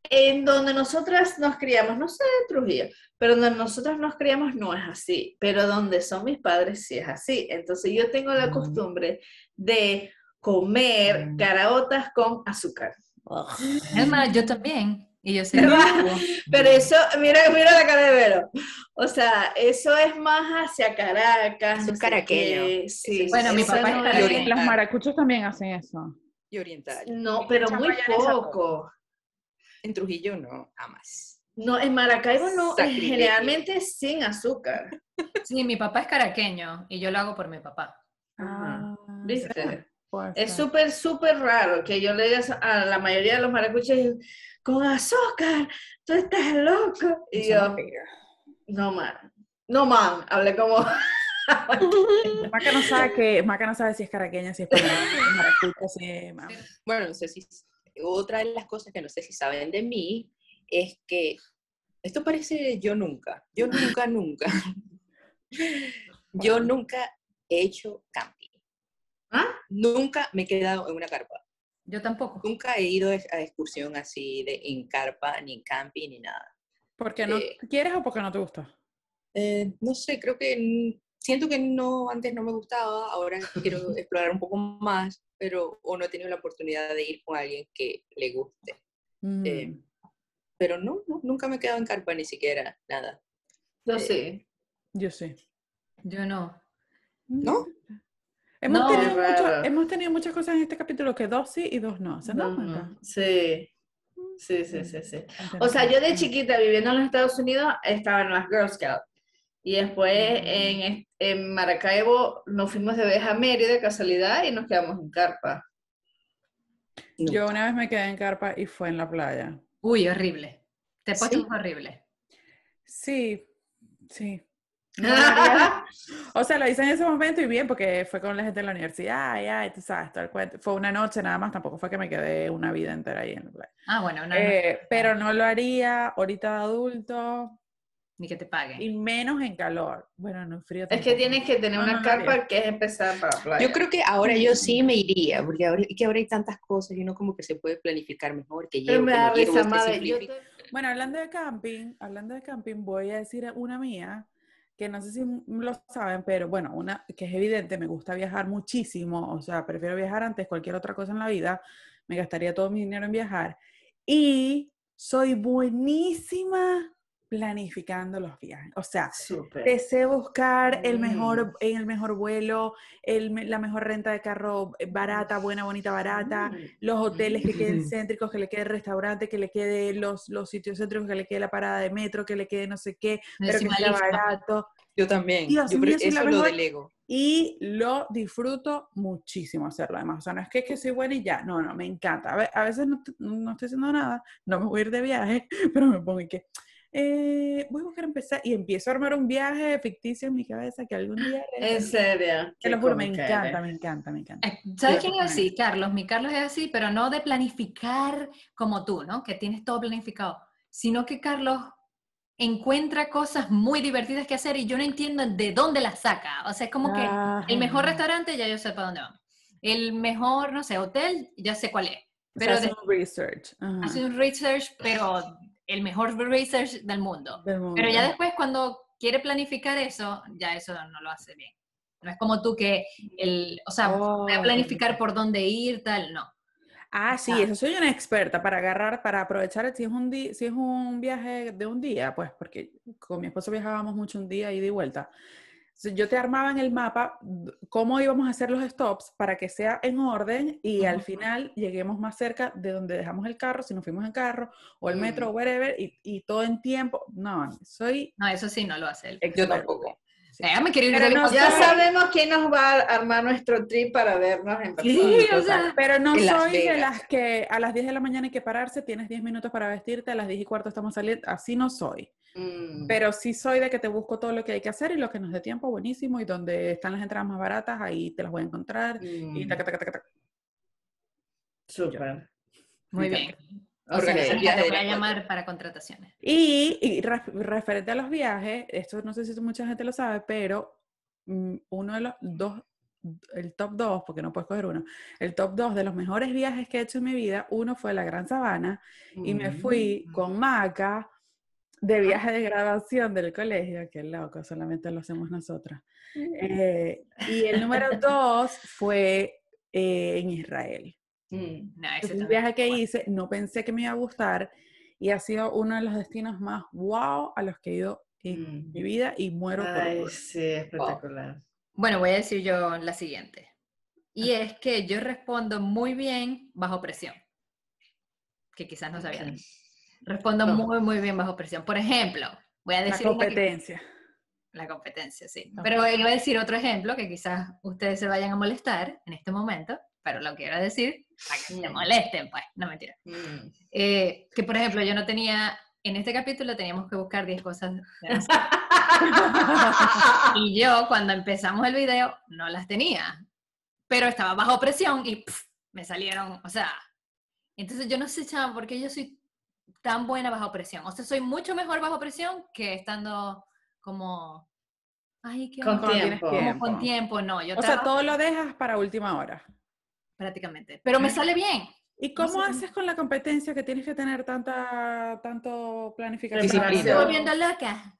en donde nosotras nos criamos, no sé de Trujillo, pero donde nosotras nos criamos no es así, pero donde son mis padres sí es así. Entonces yo tengo la Mm. costumbre de comer Mm. caraotas con azúcar. Es más, yo también. Y yo sé. Pero eso, mira, mira la cara de Vero. O sea, eso es más hacia Caracas. Es caraqueño. qué, Sí, Bueno, mi papá es no caraqueño. Y los maracuchos también hacen eso. Y oriental. No, pero muy poco. En Trujillo no, jamás. No, en Maracaibo no, Sacrilegio. generalmente sin azúcar. Sí, mi papá es caraqueño y yo lo hago por mi papá. Ah, ¿Viste? Es súper, súper raro que yo le diga a la mayoría de los maracuchos, con azúcar, tú estás loco. Y yo, no, man, No, man, hablé como... Maca no sabe que, Maca no sabe si es caraqueña, si es peruana, si es maracucha, si es... Bueno, no sé si... Otra de las cosas que no sé si saben de mí es que esto parece yo nunca, yo nunca, nunca. Yo nunca he hecho camping. ¿Ah? Nunca me he quedado en una carpa. Yo tampoco. Nunca he ido a excursión así de en carpa, ni en camping, ni nada. ¿Por qué no Eh, quieres o porque no te gusta? Eh, no sé, creo que siento que no, antes no me gustaba, ahora quiero explorar un poco más, pero o no he tenido la oportunidad de ir con alguien que le guste. Mm. eh, Pero no, no, nunca me he quedado en carpa ni siquiera, nada. Yo sí. Yo sí. Yo no. ¿No? Hemos, No. tenido Qué mucho- raro. hemos tenido muchas cosas en este capítulo que dos sí y dos no. ¿Se No. Sí. Sí, sí, sí, sí. O sea, yo de chiquita viviendo en los Estados Unidos estaba en las Girl Scouts. Y después en, en Maracaibo nos fuimos de vez a Mérida de casualidad y nos quedamos en carpa. No. Yo una vez me quedé en carpa y fue en la playa. Uy, horrible. Te puesto ¿Sí? horrible. Sí, sí. No o sea, lo hice en ese momento y bien, porque fue con la gente de la universidad, ay, tú sabes, todo el cuento. Fue una noche nada más, tampoco fue que me quedé una vida entera ahí en la playa. Ah, bueno, no, no, Eh, pero no lo haría ahorita de adulto ni que te paguen. y menos en calor. Bueno, no en frío Es tampoco. que tienes que tener No, una no carpa que es empezar para la playa. Yo creo que ahora yo sí me iría, porque ahora, que ahora hay tantas cosas y uno como que se puede planificar mejor, que Pero llevo, me que da no llevo, risa, madre. Yo Bueno, hablando de camping, hablando de camping, voy a decir una mía, que no sé si lo saben, pero bueno, una que es evidente, me gusta viajar muchísimo, o sea, prefiero viajar antes cualquier otra cosa en la vida, me gastaría todo mi dinero en viajar, y soy buenísima planificando los viajes, o sea, Súper. te sé buscar el Mm. mejor, en el mejor vuelo, el la mejor renta de carro barata, buena, bonita, barata, Mm. los hoteles que queden Mm. céntricos, que le quede el restaurante, que le quede los, los sitios céntricos, que le quede la parada de metro, que le quede no sé qué, pero que sea barato. Yo también. Dios yo mío, soy la eso lo delego. Y lo disfruto muchísimo hacerlo además. O sea, no es que, es que soy buena y ya, no, no, me encanta. A, ve- a veces no, no estoy haciendo nada, no me voy a ir de viaje, pero me pongo y que, eh, voy a buscar empezar y empiezo a armar un viaje ficticio en mi cabeza que algún día... En serio. Te lo juro, me encanta, eres. me encanta, me encanta. Eh, ¿Sabes Yo quién es así? Carlos. Mi Carlos es así, pero no de planificar como tú, ¿no? Que tienes todo planificado, sino que Carlos encuentra cosas muy divertidas que hacer y yo no entiendo de dónde las saca. O sea, es como que el mejor restaurante ya yo sé para dónde vamos. El mejor, no sé, hotel, ya sé cuál es. O sea, Pero hace de- un research. ajá, hace un research, pero el mejor research del mundo. del mundo. Pero ya después cuando quiere planificar eso, ya eso no lo hace bien. No es como tú que, el, o sea, voy a Oh. planificar por dónde ir, tal, no. Ah, sí, Ah. eso soy una experta para agarrar, para aprovechar si es un día, si es un viaje de un día, pues, porque con mi esposo viajábamos mucho un día ida y vuelta. Yo te armaba en el mapa cómo íbamos a hacer los stops para que sea en orden y al final lleguemos más cerca de donde dejamos el carro, si nos fuimos en carro o el metro o whatever, y, y todo en tiempo. No, soy No, eso sí no lo hace él. Yo tampoco. Sí. Me quiero ir Pero de no viaje. Ya sabemos quién nos va a armar nuestro trip para vernos en persona. Sí, o sea, Pero no Las soy de las que a las 10 de la mañana hay que pararse, tienes 10 minutos para vestirte, a las 10 y cuarto estamos saliendo, así no soy. Mm. Pero sí soy de que te busco todo lo que hay que hacer y lo que nos dé tiempo, buenísimo, y donde están las entradas más baratas, ahí te las voy a encontrar. Y Mm. taca, taca, taca, taca. Súper. muy bien. La llamar para contrataciones. Y, y ref- referente a los viajes, esto no sé si mucha gente lo sabe, pero mm, uno de los dos, el top dos, porque no puedes coger uno, el top dos de los mejores viajes que he hecho en mi vida, uno fue la Gran Sabana, y me fui Mm. con Maca de viaje de graduación del colegio, que loco, solamente lo hacemos nosotras. Eh, y el número dos fue eh, en Israel. Mm. No, ese Es un viaje que hice, no pensé que me iba a gustar y ha sido uno de los destinos más wow a los que he ido en Mm. mi vida y muero por Ay, por- sí, espectacular. Bueno, voy a decir yo la siguiente. Y es que yo respondo muy bien bajo presión. Que quizás no sabían. Respondo No. muy, muy bien bajo presión. Por ejemplo, voy a la decir que- competencia. La competencia, sí. Ok. Pero iba a decir otro ejemplo que quizás ustedes se vayan a molestar en este momento, pero lo quiero decir para que se molesten, pues, no mentira. Mm. Eh, que por ejemplo, yo no tenía, en este capítulo teníamos que buscar 10 cosas. de. Y yo, cuando empezamos el video, no las tenía. Pero estaba bajo presión y pf, me salieron, o sea. Entonces yo no sé, chama, por qué yo soy tan buena bajo presión. O sea, soy mucho mejor bajo presión que estando como. Ay, qué Con tiempo. como con tiempo, no. Yo O sea, todo lo dejas para última hora. Prácticamente. Pero me sale bien. ¿Y cómo sé. haces con la competencia que tienes que tener tanta tanto planificación? Me Disciplina. estoy volviendo loca.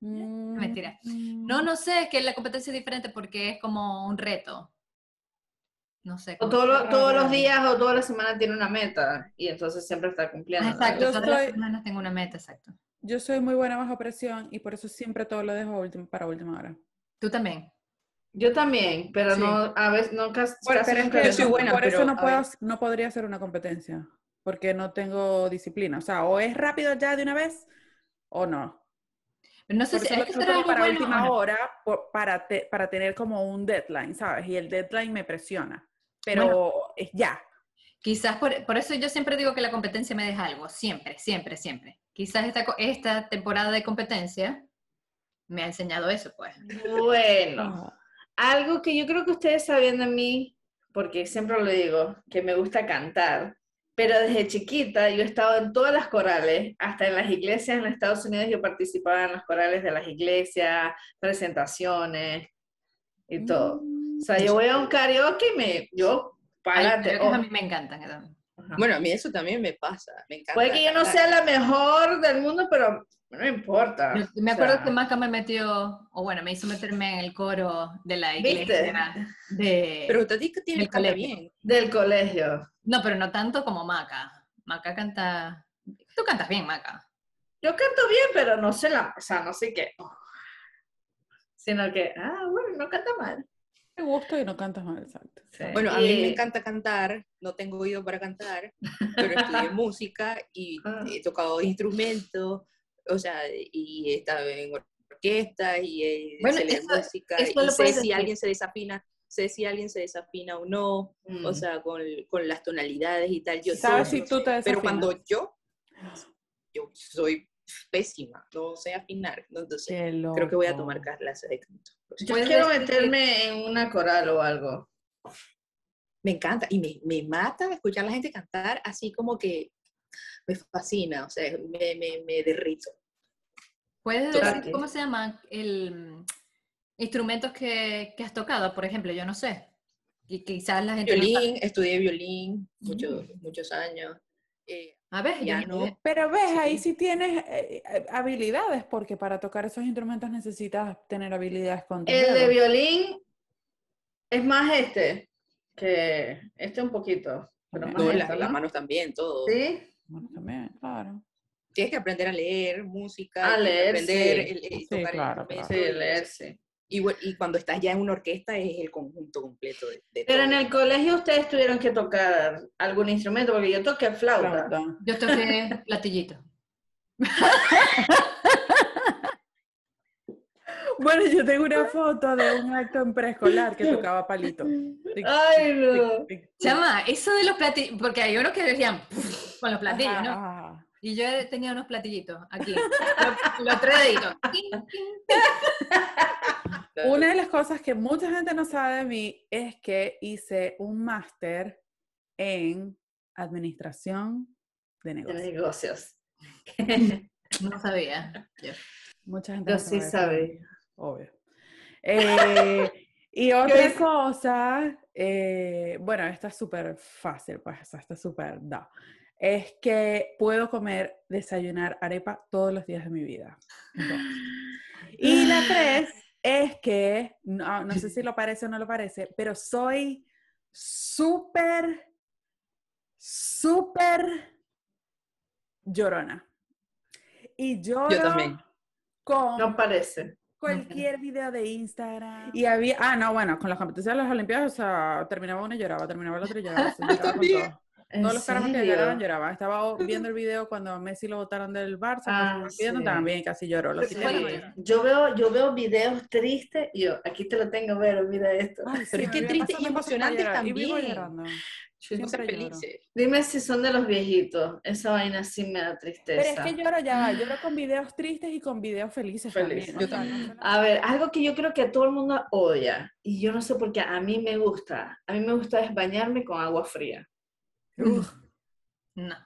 Mm, Mentira. mm. No, no sé, es que la competencia es diferente porque es como un reto. No sé. O todo lo- todos los días o toda la semana tiene una meta y entonces siempre está cumpliendo. Ah, Exacto, todas las semanas tengo una meta, exacto. Yo soy muy buena bajo presión y por eso siempre todo lo dejo para última hora. Tú también. Yo también, pero Sí. no, a veces no casi, Bueno, casi pero es nunca que yo soy dejo. buena, por eso no, puedo, no podría hacer una competencia, porque no tengo disciplina. O sea, o es rápido ya de una vez o no. No sé Por si lo que todo algo para bueno. última no. hora por- para, te- para tener como un deadline, ¿sabes? Y el deadline me presiona, pero Bueno. es ya. Quizás por, por eso yo siempre digo que la competencia me deja algo, siempre, siempre, siempre. Quizás esta, esta temporada de competencia me ha enseñado eso, pues. Bueno, algo que yo creo que ustedes sabían de mí, porque siempre lo digo, que me gusta cantar, pero desde chiquita yo he estado en todas las corales, hasta en las iglesias en Estados Unidos yo participaba en las corales de las iglesias, presentaciones y todo. O sea, yo voy a un karaoke y me, yo, párate. oh. a mí me encantan. Bueno, a mí eso también me pasa. Me encanta. Puede que yo no sea la mejor del mundo, pero no importa. Me O acuerdo sea, que Maca me metió, o bueno, me hizo meterme en el coro de la ¿Viste? iglesia. De, Pero usted dice que tiene que cantar bien. Del colegio. No, pero no tanto como Maca. Maca canta... Tú cantas bien, Maca. Yo canto bien, pero no sé la, o sea, no sé qué. Sino que, ah, bueno, no canta mal. Te gusto y no cantas mal, exacto. Sí. Bueno, a mí me Y- encanta cantar, no tengo oído para cantar, pero estudié música y Ah. he tocado instrumentos, o sea, y he estado en orquesta y eh, Bueno, leer eso- música eso y sé si decir. alguien se desafina, sé si alguien se desafina o no, Mm. o sea, con, con las tonalidades y tal. Yo ¿Sabes todo si eso tú te. Pero cuando yo, yo soy pésima, no sé afinar, entonces creo que voy a tomar clases de canto. yo quiero meterme en una coral o algo. Me encanta y me, me mata escuchar a la gente cantar así como que me fascina, o sea, me, me, me derrito. ¿Puedes decir cómo se llama el mm, instrumentos que, que has tocado? Por ejemplo, yo no sé. Y quizás la gente no sabe. Violín, estudié violín muchos, muchos años. eh, A ver, ya no. Pero ves, ahí Sí. tienes eh, eh, habilidades, porque para tocar esos instrumentos necesitas tener habilidades con El de violín es más este, que este un poquito. Pero más no, las, las ¿no? manos también, todo. ¿Sí? Bueno, también, claro. Tienes que aprender a leer música, A leer, aprender sí. el, el Sí, tocar el claro, Sí, y eso. leer, sí. Y, bueno, y cuando estás ya en una orquesta es el conjunto completo de, de Pero en el colegio ustedes tuvieron que tocar algún instrumento, porque yo toqué flauta. Flauta. Yo toqué platillito. Bueno, yo tengo una foto de un acto en preescolar que tocaba palito. Ay, no. Chama, eso de los platillos, porque hay unos que decían con los platillos, Ajá, ¿no? Y yo tenía unos platillitos aquí, los, los tres deditos. Una de las cosas que mucha gente no sabe de mí es que hice un máster en administración de De negocios. negocios. No sabía. Yo. Mucha gente Yo no sí sabe. Obvio. Eh, y otra cosa, eh, bueno, esta es súper fácil, pues, esta es súper da. Es que puedo comer, desayunar arepa todos los días de mi vida. Y la tres es que, no, no sé si lo parece o no lo parece, pero soy súper, súper llorona. Y lloro Yo también. con No parece. cualquier video de Instagram. Y había, ah, no, bueno, con las competencias de las Olimpiadas, o sea, terminaba una y lloraba, terminaba la otra y lloraba. o sea, lloraba con también. todo. ¿En Todos los carajos que ganaron lloraban. Estaba viendo el video cuando a Messi lo botaron del Barça, Ah, sí. también casi lloró. Yo veo, yo veo videos tristes y yo, aquí te lo tengo, pero mira esto. Ay, Pero es que triste y emocionante Y también. felices. Dime si son de los viejitos. Esa vaina sí me da Pero tristeza. es que lloro ya lloro con videos tristes y con videos felices Felices. también. No también. A ver, algo que yo creo que todo el mundo odia, y yo no sé por qué, a mí me gusta. A mí me gusta es bañarme con agua fría. Uf, No,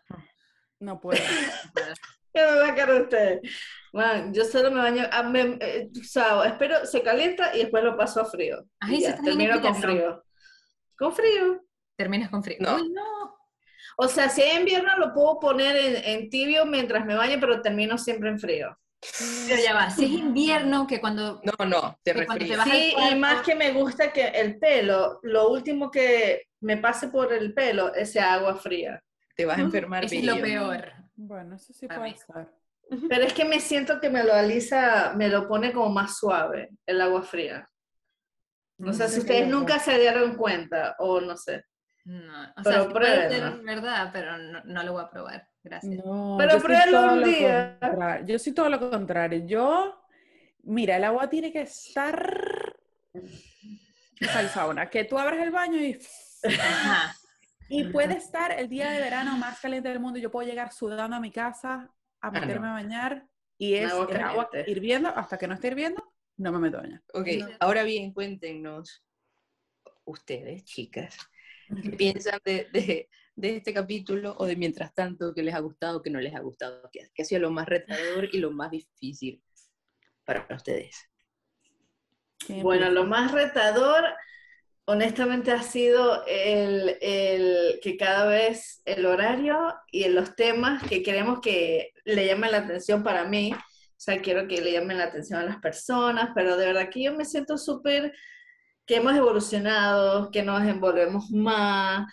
no puedo. no puedo. ¿Qué me va a quedar usted? Man, yo solo me baño, ah, me- eh, o sea, espero, se calienta y después lo paso a frío. Ay, ya, termino con frío. Con frío. Terminas con frío. No. Uy, no. O sea, si hay invierno lo puedo poner en, en tibio mientras me baño, pero termino siempre en frío. Pero ya va, si es invierno, que cuando... No, no, te Que cuando te refrías. Sí, y más que me gusta que el pelo, lo último que me pase por el pelo es esa agua fría. Te vas a enfermar. Eso es lo peor. Bueno, eso sí A puede mí. ser. Pero es que me siento que me lo alisa, me lo pone como más suave el agua fría. No sé sé si ustedes nunca se dieron cuenta o no sé. No, o Pero sea, puede ser verdad, pero no, no lo voy a probar. Gracias. No, Pero todo un día. contrario. Yo soy todo lo contrario. Yo, mira, el agua tiene que estar al sauna, que tú abres el baño y, Ajá. y puede estar el día de verano más caliente del mundo. y Yo puedo llegar sudando a mi casa a no. meterme a bañar y es Agua el agua hirviendo hasta que no esté hirviendo, no me meto a bañar. Ok, No. ahora bien, cuéntenos, ustedes, chicas, ¿qué piensan de, de- de este capítulo o de mientras tanto, qué les ha gustado, qué no les ha gustado, qué, qué ha sido lo más retador y lo más difícil para ustedes? ¿Quién Bueno, lo más retador, honestamente, ha sido el, el que cada vez el horario y los temas que queremos que le llamen la atención para mí. O sea, quiero que le llamen la atención a las personas, pero de verdad que yo me siento súper que hemos evolucionado, que nos envolvemos más,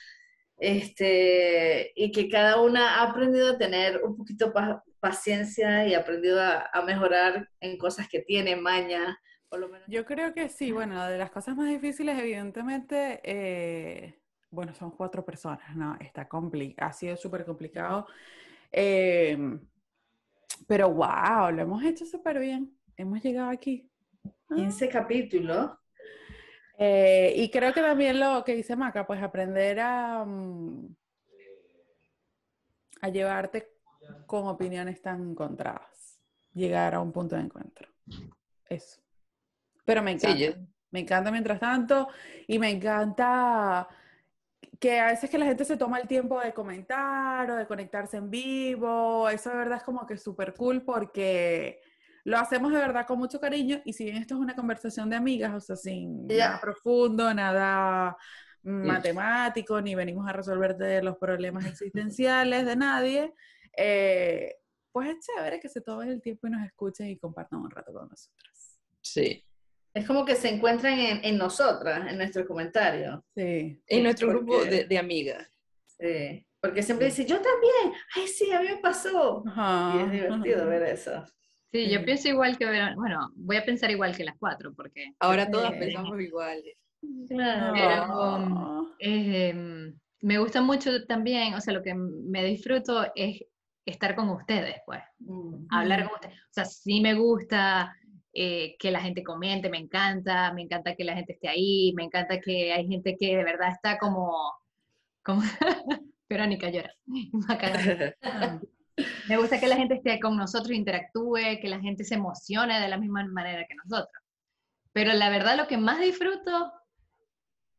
este, y que cada una ha aprendido a tener un poquito pa- paciencia y aprendido a, a mejorar en cosas que tiene, maña, por lo menos. Yo creo que sí, bueno, de las cosas más difíciles, evidentemente, eh, bueno, son cuatro personas, ¿no? Está compli ha sido súper complicado. eh, pero wow, lo hemos hecho súper bien. Hemos llegado aquí. 15 capítulos. Eh, y creo que también lo que dice Maca, pues aprender a, mm, a llevarte con opiniones tan encontradas. Llegar a un punto de encuentro. Eso. Pero me Sí, encanta. yo- Me encanta mientras tanto y me encanta que a veces que la gente se toma el tiempo de comentar o de conectarse en vivo. Eso de verdad es como que súper cool porque lo hacemos de verdad con mucho cariño y si bien esto es una conversación de amigas, o sea, sin nada profundo, nada mm, matemático, ni venimos a resolverte los problemas existenciales de nadie, eh, pues es chévere que se tomen el tiempo y nos escuchen y compartan un rato con nosotros. sí. Es como que se encuentran en, en nosotras, en nuestros comentarios. Sí. En nuestro grupo de, de amigas. Sí. Porque siempre dice, yo también. Ay, sí, a mí me pasó. Ajá. Y es divertido ver eso. Sí, yo pienso igual que, Verón- bueno, voy a pensar igual que las cuatro, porque Ahora todas pensamos iguales. Claro. Pero, eh, me gusta mucho también, o sea, lo que me disfruto es estar con ustedes, pues, Mm. hablar Mm. con ustedes. O sea, sí me gusta eh, que la gente comente, me encanta, me encanta que la gente esté ahí, me encanta que hay gente que de verdad está como, como Verónica llora. Me gusta que la gente esté con nosotros, interactúe, que la gente se emocione de la misma manera que nosotros. Pero la verdad lo que más disfruto,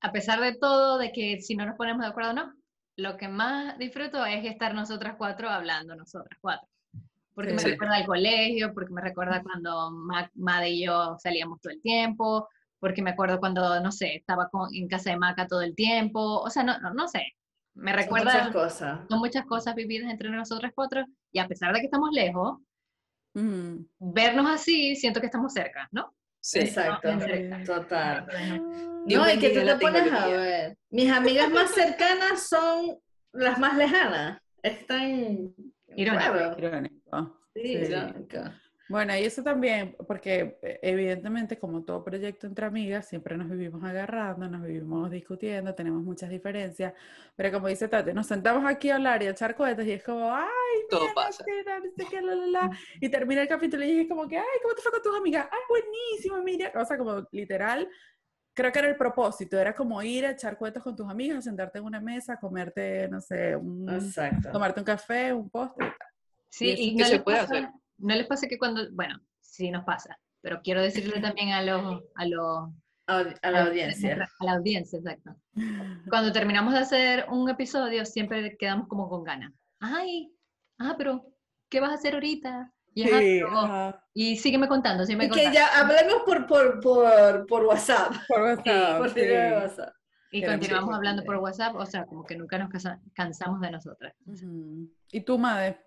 a pesar de todo, de que si no nos ponemos de acuerdo no, lo que más disfruto es estar nosotras cuatro hablando, nosotras cuatro. Porque me Sí. recuerda al colegio, porque me recuerda cuando Ma- Made y yo salíamos todo el tiempo, porque me acuerdo cuando, no sé, estaba con- en casa de Maca todo el tiempo, o sea, no, no, no sé, me Son recuerda muchas cosas. son muchas cosas vividas entre nosotras cuatro y a pesar de que estamos lejos, Mm. vernos así siento que estamos cerca, ¿no? Sí. Exacto. No. Total. Dios No, y que tú te pones a ver. Mis amigas más cercanas son las más lejanas. Están. Irónico. Sí. Bueno, y eso también, porque eh, evidentemente como todo proyecto entre amigas, siempre nos vivimos agarrando, nos vivimos discutiendo, tenemos muchas diferencias, pero como dice Tati, nos sentamos aquí a hablar y a echar cohetes y es como, ay, Todo mira, pasa. La, la, la", y termina el capítulo y es como que, ay, ¿cómo te fue con tus amigas? Ay, buenísimo, mira, o sea, como literal, creo que era el propósito, era como ir a echar cuentos con tus amigos, sentarte en una mesa, comerte, no sé, un, Exacto. tomarte un café, un postre. y tal. Sí, y que no se les, puede pasa, hacer. no les pasa que cuando, bueno, sí nos pasa, pero quiero decirle también a los, a los A la audiencia. A la audiencia, exacto. Cuando terminamos de hacer un episodio, siempre quedamos como con ganas. Ay, ah, pero, ¿qué vas a hacer ahorita? Y, Sí, ajá. y sígueme contando, sígueme Y que contando. ya hablemos por, por, por, por WhatsApp. Por WhatsApp, Por sí. de WhatsApp. Y Queremos continuamos hablando por. WhatsApp, o sea, como que nunca nos cansamos de nosotras. Ujú. ¿Y tú, madre?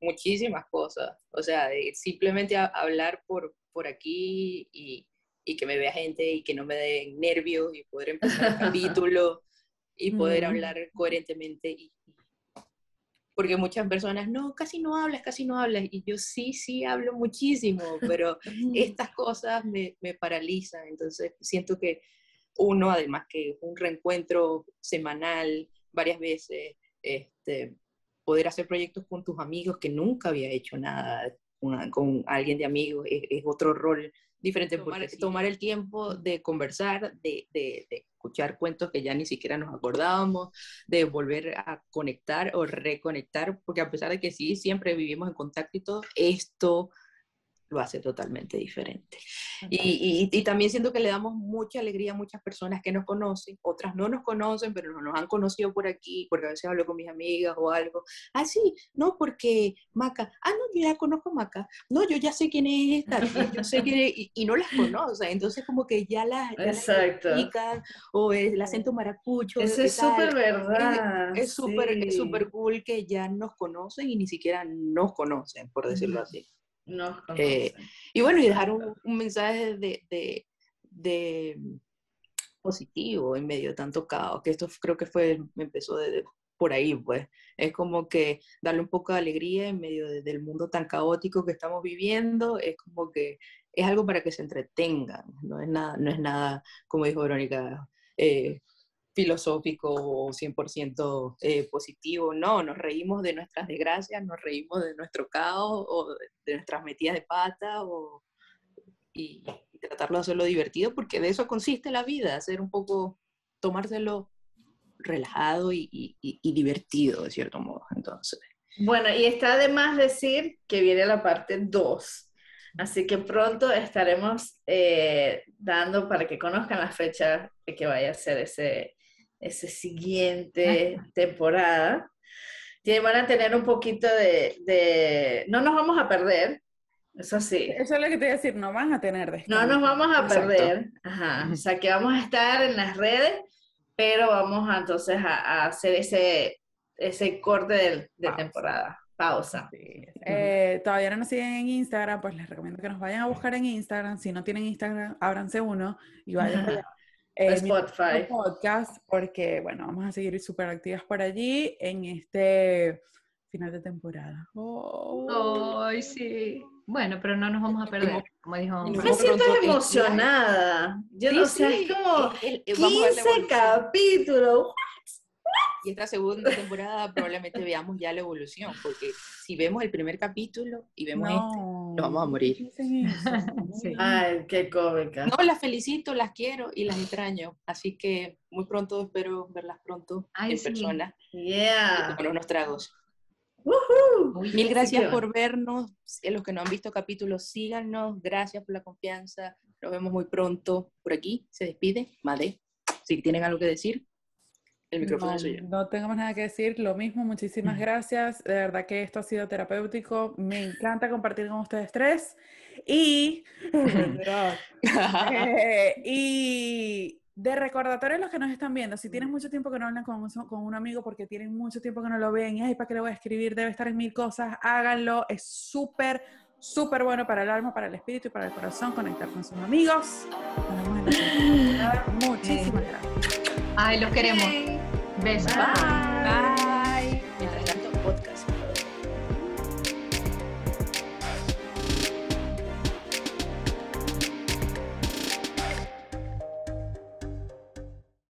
Muchísimas cosas. O sea, de simplemente a- hablar por, por aquí y, y que me vea gente y que no me den nervios y poder empezar el capítulo y poder hablar coherentemente. Y, porque muchas personas, no, casi no hablas, casi no hablas. Y yo sí, sí hablo muchísimo, pero estas cosas me, me paralizan. Entonces siento que uno, además que es un reencuentro semanal, varias veces, este, poder hacer proyectos con tus amigos, que nunca había hecho nada con, con alguien de amigos, es, es otro rol diferente. Tomar, tomar el tiempo de conversar, de, de, de escuchar cuentos que ya ni siquiera nos acordábamos, de volver a conectar o reconectar, porque a pesar de que sí, siempre vivimos en contacto y todo, esto lo hace totalmente diferente. Y, y, y, también siento que le damos mucha alegría a muchas personas que nos conocen, otras no nos conocen, pero no nos han conocido por aquí, porque a veces hablo con mis amigas o algo. Ah, sí, no, porque Maca, ah, no, yo ya conozco a Maca, no, yo ya sé quién es esta, yo sé quién es, y, y, no las conoce, entonces como que ya las, ya Exacto. las explican, o el acento maracucho. Eso es súper verdad. Es súper es súper cool que ya nos conocen y ni siquiera nos conocen, por decirlo así. Nos Eh, y bueno, y dejar un, un mensaje de, de, de, positivo en medio de tanto caos, que esto creo que fue, me empezó de, por ahí, pues. Es como que darle un poco de alegría en medio de, del mundo tan caótico que estamos viviendo, es como que es algo para que se entretengan, no es nada, no es nada como dijo Verónica, eh, filosófico o 100% eh, positivo, no, nos reímos de nuestras desgracias, nos reímos de nuestro caos o de, nuestras metidas de pata o, y, tratarlo de hacerlo divertido, porque de eso consiste la vida, hacer un poco, tomárselo relajado y, divertido, de cierto modo, entonces. Bueno, y está de más decir que viene la parte 2. Así que pronto estaremos eh, dando para que conozcan la fecha que vaya a ser ese, ese siguiente temporada. Y van a tener un poquito de, de, No nos vamos a perder, eso sí. Eso es lo que te iba a decir, no van a tener descanso. No nos vamos a Exacto. perder. Ajá. O sea, que vamos a estar en las redes, pero vamos a, entonces a, a hacer ese, ese corte de, de temporada. Pausa. Sí. Eh, todavía no nos siguen en Instagram, pues les recomiendo que nos vayan a buscar en Instagram. Si no tienen Instagram, ábranse uno y vayan allá. Eh, Spotify. Podcast, porque bueno, vamos a seguir súper activas por allí en este final de temporada. Oh. Ay, sí. Bueno, pero no nos vamos a perder, como dijo. Me siento emocionada. Yo sí, no sé, sí. es como El- el- 15 capítulos. Y esta segunda temporada probablemente veamos ya la evolución, porque si vemos el primer capítulo y vemos este, No, nos vamos a morir. Sí. Ay, qué cómica. No, las felicito, las quiero y las extraño. Así que muy pronto espero verlas pronto Ay, en sí. persona Yeah. con unos tragos. Mil gracias que- por vernos. Los que no han visto capítulos, síganos. Gracias por la confianza. Nos vemos muy pronto por aquí. Se despide Made. Si tienen algo que decir, el micrófono no, es suyo. no tengo más nada que decir. Lo mismo, muchísimas gracias. De verdad que esto ha sido terapéutico. Me encanta compartir con ustedes tres. Y, eh, y de recordatorio a los que nos están viendo, si tienen mucho tiempo que no hablan con, un- con un amigo porque tienen mucho tiempo que no lo ven, y ay, ¿para qué le voy a escribir? Debe estar en mil cosas, háganlo. Es súper, súper bueno para el alma, para el espíritu y para el corazón conectar con sus amigos. Muchísimas gracias. Ay, los queremos. Beijo. Bye. Bye. Bye.